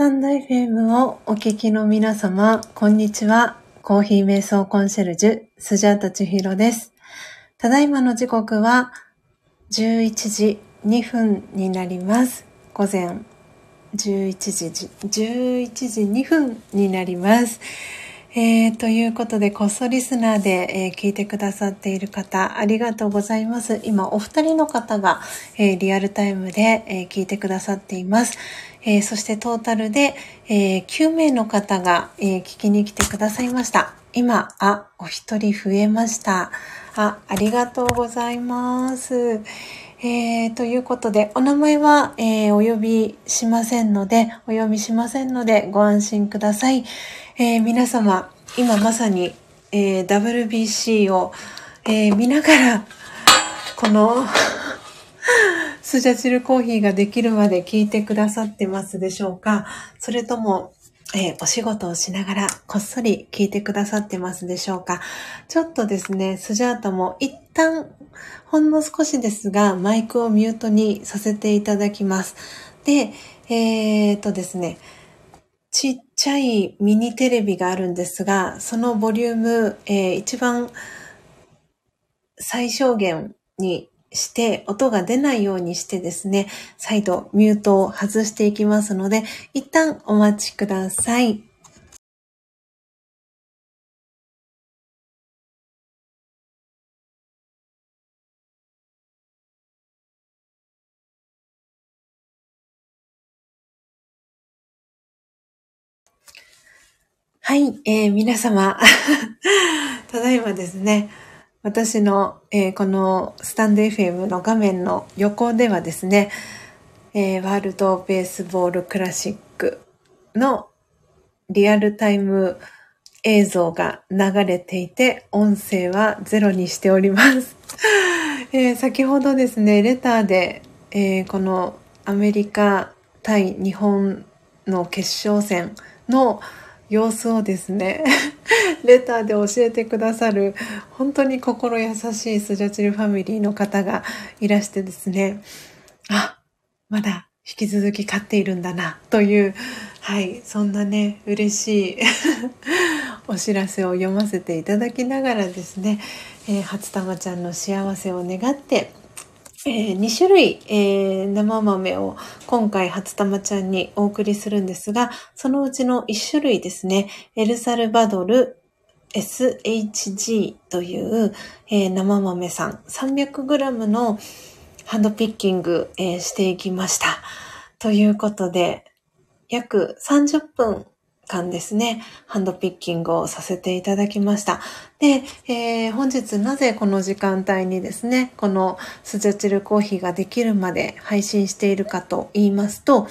タンド FM をお聞きの皆様、こんにちは。コーヒー瞑想コンシェルジュ、スジャータチヒロです。ただいまの時刻は11時2分になります。午前11時、11時2分になります。えー、ということで、こっそリスナーで、えー、聞いてくださっている方、ありがとうございます。今、お二人の方が、えー、リアルタイムで、え聞いてくださっています。えそしてトータルで、え9名の方が、え聞きに来てくださいました。今、あ、お一人増えました。あ、ありがとうございます。えー、ということで、お名前は、えー、お呼びしませんので、お呼びしませんので、ご安心ください。えー、皆様、今まさに、えー、WBC を、えー、見ながら、このスジャチルコーヒーができるまで聞いてくださってますでしょうかそれとも、えー、お仕事をしながらこっそり聞いてくださってますでしょうか？ちょっとですね、スジャータも一旦、ほんの少しですが、マイクをミュートにさせていただきます。で、えー、っとですね、ちっちゃいミニテレビがあるんですが、そのボリューム、えー、一番最小限にして、音が出ないようにしてですね、再度ミュートを外していきますので、一旦お待ちください。はい、えー、皆様、ただいまですね、私の、えー、このスタンド FM の画面の横ではですね、えー、ワールドベースボールクラシックのリアルタイム映像が流れていて、音声はゼロにしております。えー、先ほどですね、レターで、えー、このアメリカ対日本の決勝戦の様子をですね、レターで教えてくださる本当に心優しいスジャチルファミリーの方がいらしてですね、あ、まだ引き続き飼っているんだなという、はい、そんなね、嬉しい お知らせを読ませていただきながらですね、えー、初玉ちゃんの幸せを願ってえー、2種類、えー、生豆を今回初玉ちゃんにお送りするんですが、そのうちの1種類ですね、エルサルバドル SHG という、えー、生豆さん 300g のハンドピッキング、えー、していきました。ということで、約30分間ですね、ハンドピッキングをさせていただきました。で、えー、本日なぜこの時間帯にですね、このスジャチルコーヒーができるまで配信しているかと言いますと、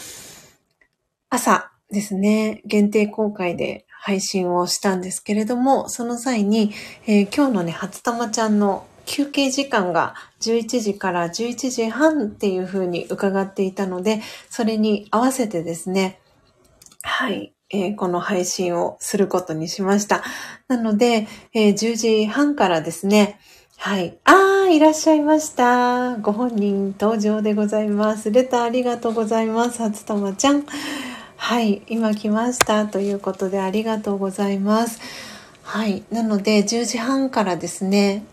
朝ですね、限定公開で配信をしたんですけれども、その際に、えー、今日のね、初玉ちゃんの休憩時間が11時から11時半っていう風に伺っていたので、それに合わせてですね、はい、えー、この配信をすることにしました。なので、えー、10時半からですね、はい。ああ、いらっしゃいました。ご本人登場でございます。レターありがとうございます。初玉ちゃん。はい。今来ました。ということでありがとうございます。はい。なので、10時半からですね、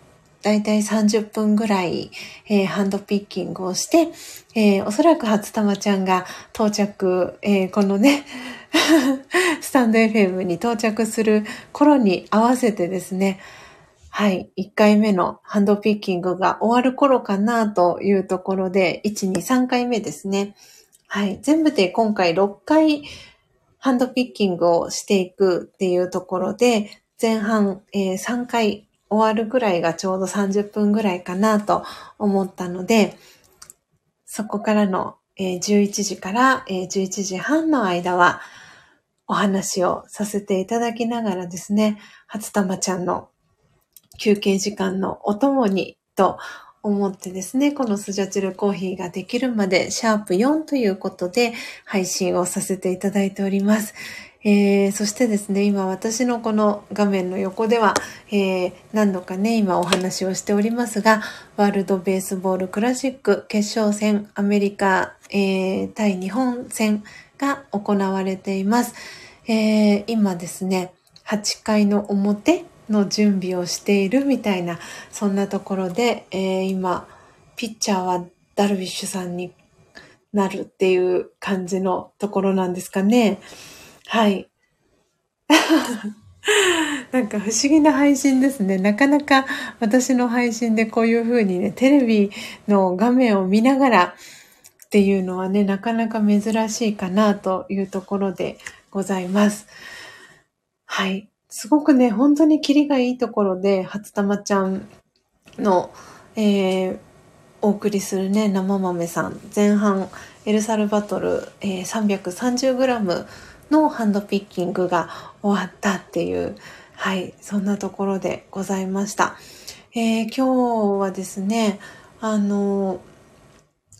だいたい30分ぐらい、えー、ハンドピッキングをして、えー、おそらく初玉ちゃんが到着、えー、このね、スタンド FM に到着する頃に合わせてですね、はい、1回目のハンドピッキングが終わる頃かなというところで、1、2、3回目ですね。はい、全部で今回6回ハンドピッキングをしていくっていうところで、前半、えー、3回終わるぐらいがちょうど30分ぐらいかなと思ったので、そこからの、えー、11時から、えー、11時半の間は、お話をさせていただきながらですね、初玉ちゃんの休憩時間のお供にと思ってですね、このスジャチルコーヒーができるまでシャープ4ということで配信をさせていただいております。えー、そしてですね、今私のこの画面の横では、えー、何度かね、今お話をしておりますが、ワールドベースボールクラシック決勝戦アメリカ、えー、対日本戦が行われています。えー、今ですね、8階の表の準備をしているみたいな、そんなところで、えー、今、ピッチャーはダルビッシュさんになるっていう感じのところなんですかね。はい。なんか不思議な配信ですね。なかなか私の配信でこういう風にね、テレビの画面を見ながらっていうのはね、なかなか珍しいかなというところでございます。はい。すごくね、本当にキリがいいところで、初玉ちゃんの、えー、お送りするね、生豆さん、前半、エルサルバトル、えー、330g のハンドピッキングが終わったっていう、はい、そんなところでございました。えー、今日はですね、あの、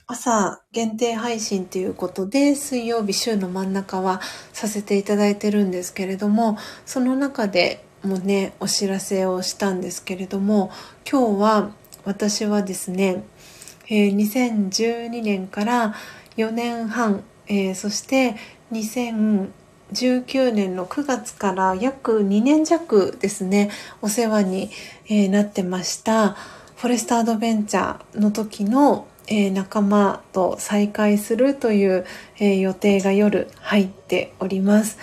朝限定配信ということで、水曜日週の真ん中はさせていただいてるんですけれども、その中でもね、お知らせをしたんですけれども、今日は私はですね、えー、2012年から4年半、えー、そして2019年の9月から約2年弱ですね、お世話に、え、なってました、フォレストアドベンチャーの時の、えー、仲間と再会するという、えー、予定が夜入っております。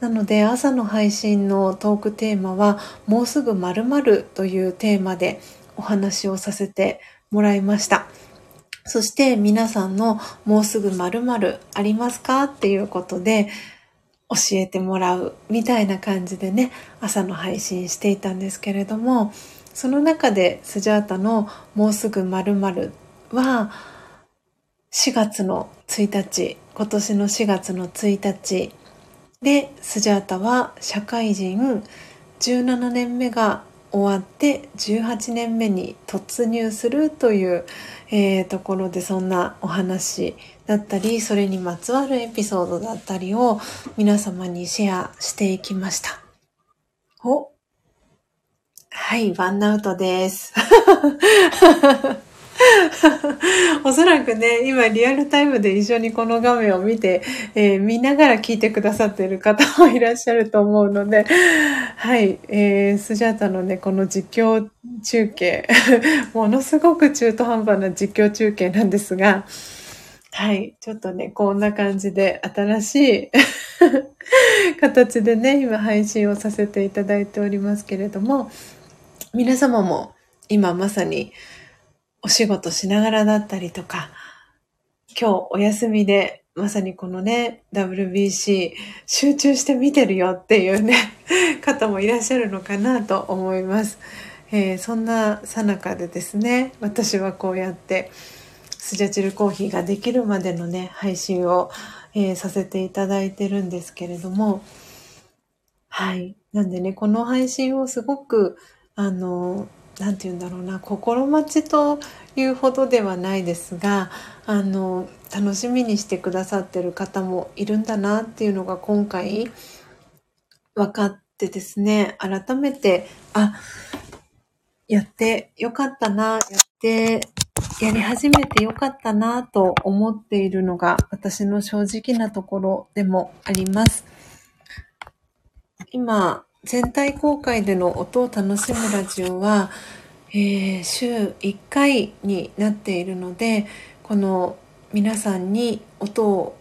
なので朝の配信のトークテーマはもうすぐ〇〇というテーマでお話をさせてもらいました。そして皆さんのもうすぐ〇〇ありますかっていうことで教えてもらうみたいな感じでね、朝の配信していたんですけれども、その中でスジャータのもうすぐ〇〇は4月の1日、今年の4月の1日でスジャータは社会人17年目が終わって18年目に突入するという、えー、ところでそんなお話だったりそれにまつわるエピソードだったりを皆様にシェアしていきました。おはい、ワンアウトです。おそらくね、今リアルタイムで一緒にこの画面を見て、えー、見ながら聞いてくださっている方もいらっしゃると思うので、はい、えー、スジャータのね、この実況中継、ものすごく中途半端な実況中継なんですが、はい。ちょっとね、こんな感じで新しい 形でね、今配信をさせていただいておりますけれども、皆様も今まさにお仕事しながらだったりとか、今日お休みでまさにこのね、WBC 集中して見てるよっていうね、方もいらっしゃるのかなと思います。えー、そんなさなかでですね、私はこうやってスジャチルコーヒーができるまでのね、配信を、えー、させていただいてるんですけれども、はい。なんでね、この配信をすごく、あの、んて言うんだろうな心待ちというほどではないですがあの楽しみにしてくださってる方もいるんだなっていうのが今回分かってですね改めてあやってよかったなやってやり始めてよかったなと思っているのが私の正直なところでもあります。今全体公開での音を楽しむラジオは、えー、週1回になっているのでこの皆さんに音を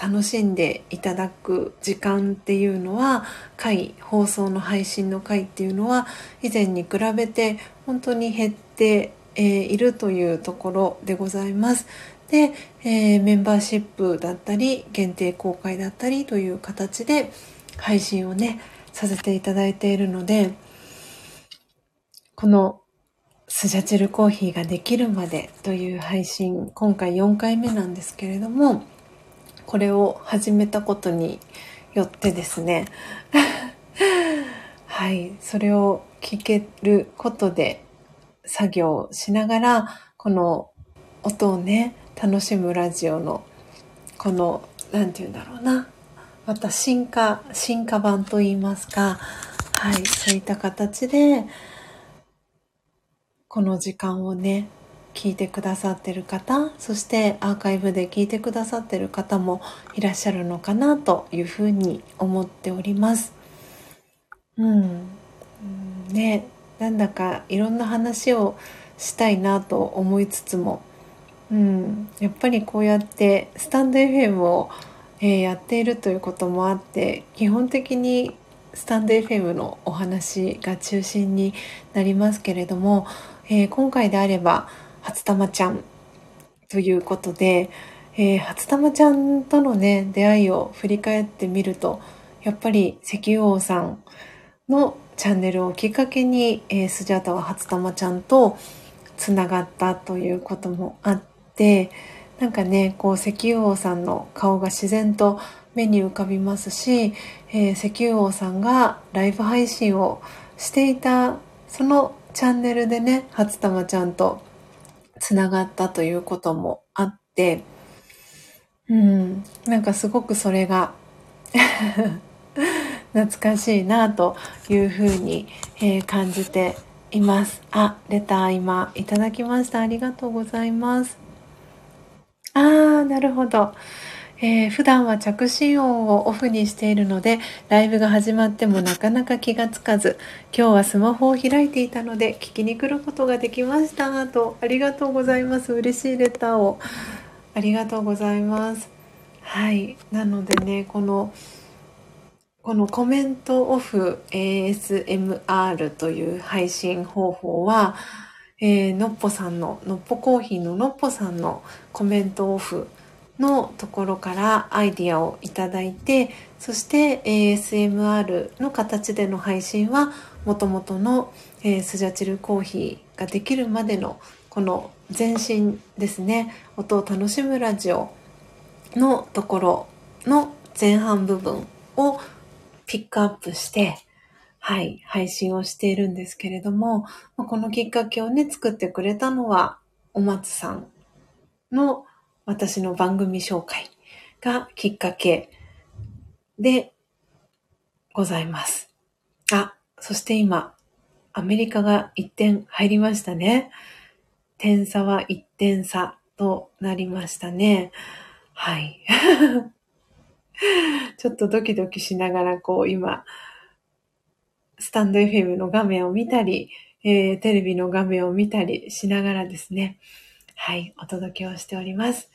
楽しんでいただく時間っていうのは回放送の配信の回っていうのは以前に比べて本当に減って、え、いるというところでございます。で、えー、メンバーシップだったり限定公開だったりという形で配信をねさせていただいているので、このスジャチルコーヒーができるまでという配信、今回4回目なんですけれども、これを始めたことによってですね、はい、それを聞けることで作業しながら、この音をね、楽しむラジオの、この、なんて言うんだろうな、また進化、進化版といいますか、はい、そういった形で、この時間をね、聞いてくださってる方そしてアーカイブで聞いてくださってる方もいらっしゃるのかなというふうに思っております。うん、ねなんだかいろんな話をしたいなと思いつつも、うん、やっぱりこうやってスタンド FM を、えー、やっているということもあって基本的にスタンド FM のお話が中心になりますけれども、えー、今回であれば初玉ちゃんということで、えー、初玉ちゃんとのね出会いを振り返ってみるとやっぱり石油王さんのチャンネルをきっかけに、えー、スジャタは初玉ちゃんとつながったということもあってなんかねこう石油王さんの顔が自然と目に浮かびますし、えー、石油王さんがライブ配信をしていたそのチャンネルでね初玉ちゃんとつながったということもあってうんなんかすごくそれが 懐かしいなというふうに、えー、感じています。あ、レター今いただきました。ありがとうございます。あー、なるほど。えー、普段は着信音をオフにしているので、ライブが始まってもなかなか気がつかず、今日はスマホを開いていたので、聞きに来ることができました。と、ありがとうございます。嬉しいレターを。ありがとうございます。はい。なのでね、この、このコメントオフ ASMR という配信方法は、えー、のっぽさんの、のっぽコーヒーののっぽさんのコメントオフのところからアイディアをいただいて、そして ASMR の形での配信は、もともとの、えー、スジャチルコーヒーができるまでのこの前身ですね、音を楽しむラジオのところの前半部分をピックアップして、はい、配信をしているんですけれども、このきっかけをね、作ってくれたのは、お松さんの私の番組紹介がきっかけでございます。あ、そして今、アメリカが1点入りましたね。点差は1点差となりましたね。はい。ちょっとドキドキしながら、こう今、スタンド FM の画面を見たり、えー、テレビの画面を見たりしながらですね、はい、お届けをしております。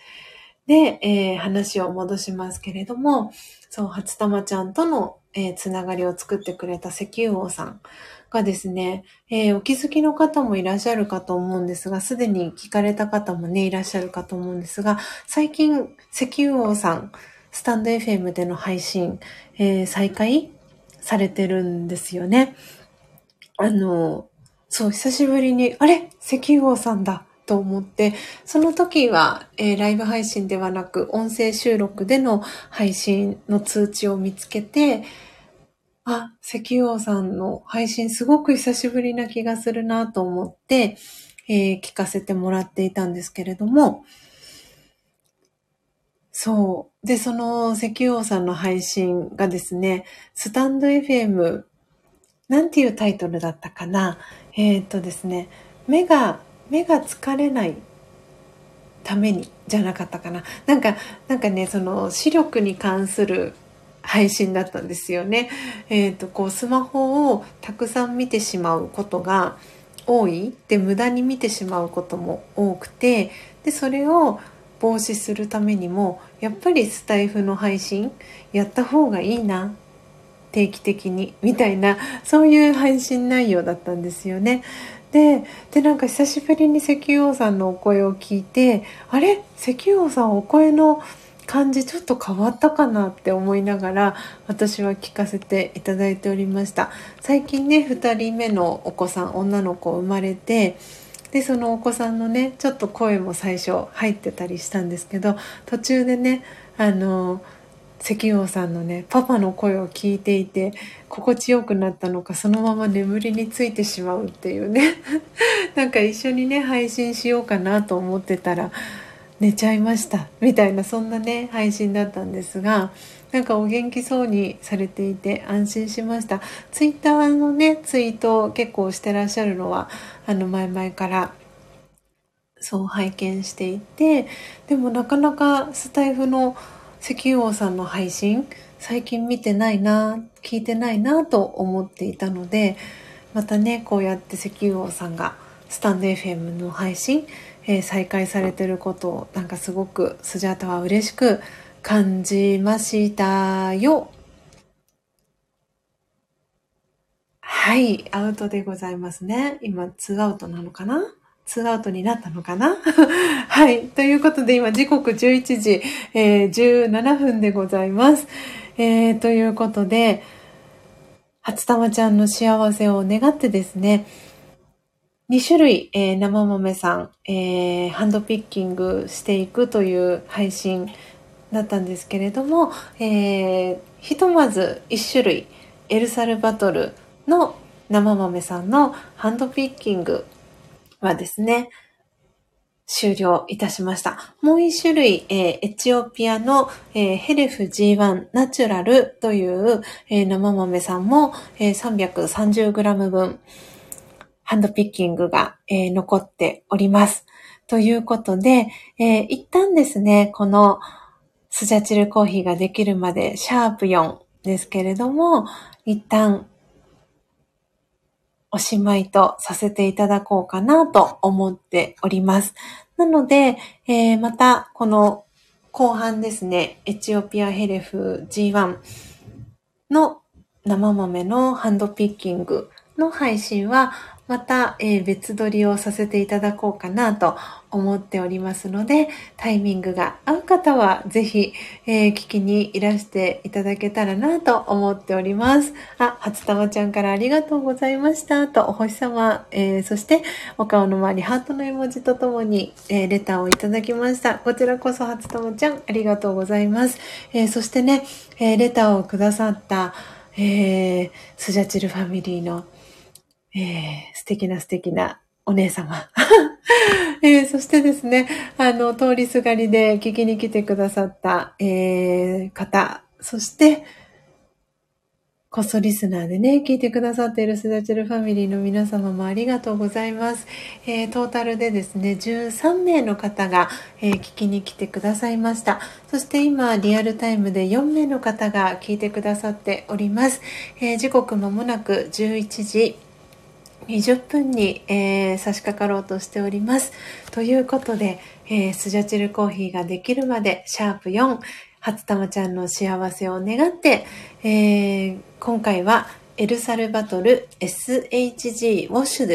で、えー、話を戻しますけれども、そう、初玉ちゃんとの、えー、つながりを作ってくれた石油王さんがですね、えー、お気づきの方もいらっしゃるかと思うんですが、すでに聞かれた方もね、いらっしゃるかと思うんですが、最近、石油王さん、スタンド FM での配信、えー、再開されてるんですよね。あの、そう、久しぶりに、あれ？石油王さんだと思って、その時は、えー、ライブ配信ではなく、音声収録での配信の通知を見つけて、あ、石王さんの配信すごく久しぶりな気がするなと思って、えー、聞かせてもらっていたんですけれども、そう。で、その石油王さんの配信がですね、スタンド FM、なんていうタイトルだったかな？えー、っとですね、目が、目が疲れないためにじゃなかったかな？なんか、なんかね、その視力に関する配信だったんですよね。えっ、と、こうスマホをたくさん見てしまうことが多い。で、無駄に見てしまうことも多くて、で、それを防止するためにもやっぱりスタイフの配信やった方がいいな定期的にみたいなそういう配信内容だったんですよね。ででなんか久しぶりに石油王さんのお声を聞いてあれ？石油王さんお声の感じちょっと変わったかなって思いながら私は聞かせていただいておりました最近ね2人目のお子さん女の子生まれてでそのお子さんのねちょっと声も最初入ってたりしたんですけど途中でねあの石王さんのねパパの声を聞いていて心地よくなったのかそのまま眠りについてしまうっていうね なんか一緒にね配信しようかなと思ってたら寝ちゃいましたみたいなそんなね配信だったんですがなんかお元気そうにされていて安心しました。ツイッターのねツイートを結構してらっしゃるのはあの前々からそう拝見していて、でもなかなかスタイフの石油王さんの配信、最近見てないな、聞いてないなと思っていたので、またね、こうやって石油王さんがスタンド FM の配信、えー、再開されてることをなんかすごくスジャータは嬉しく感じましたよ。はい、アウトでございますね。今、ツーアウトなのかな？ツーアウトになったのかな？はい。ということで、今、時刻11時、えー、17分でございます。えー、ということで、初玉ちゃんの幸せを願ってですね、2種類、えー、生豆さん、えー、ハンドピッキングしていくという配信だったんですけれども、えー、ひとまず1種類、エルサルバトルの生豆さんのハンドピッキングはですね、終了いたしました。もう一種類、えー、エチオピアの、えー、ヘレフ G1 ナチュラルという、えー、生豆さんも、え 330g 分ハンドピッキングが、え残っております。ということで、え一旦ですね、このスジャチルコーヒーができるまでシャープ4ですけれども、一旦おしまいとさせていただこうかなと思っております。なので、えー、またこの後半ですね、エチオピアヘレフ G1 の生豆のハンドピッキングの配信はまた、えー、別撮りをさせていただこうかなと思っておりますので、タイミングが合う方はぜひ、えー、聞きにいらしていただけたらなと思っております。あ、初玉ちゃんからありがとうございましたと、お星様、えー、そしてお顔の周りハートの絵文字とともに、えレターをいただきました。こちらこそ初玉ちゃんありがとうございます。えそしてね、えレターをくださった、え、スジャチルファミリーのえー、素敵な素敵なお姉様。えー、そしてですね、あの、通りすがりで聞きに来てくださった、えー、方、そして、こそリスナーでね、聞いてくださっているスダチルファミリーの皆様もありがとうございます。えー、トータルでですね、13名の方が、えー、聞きに来てくださいました。そして今、リアルタイムで4名の方が聞いてくださっております。えー、時刻まもなく11時20分に、えー、差し掛かろうとしております。ということで、えー、スジャチルコーヒーができるまで、シャープ4、初玉ちゃんの幸せを願って、えー、今回はエルサルバトル SHG ウォッシュ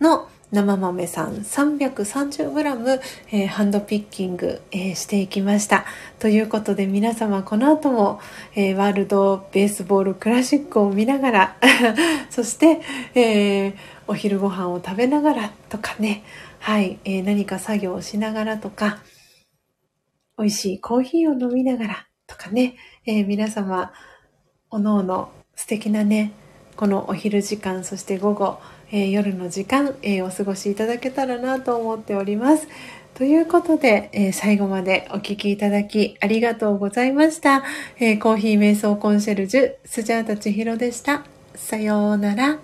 ドの生豆さん 330g、えー、ハンドピッキング、えー、していきました。ということで皆様この後も、えー、ワールドベースボールクラシックを見ながら そして、えお昼ご飯を食べながらとかね、はい、え何か作業をしながらとか、美味しいコーヒーを飲みながらとかね、え皆様、おのおの素敵なね、このお昼時間、そして午後、えー、夜の時間、えー、お過ごしいただけたらなと思っております。ということで、えー、最後までお聴きいただきありがとうございました。えコーヒー瞑想コンシェルジュ、スジャータチヒロでした。さようなら。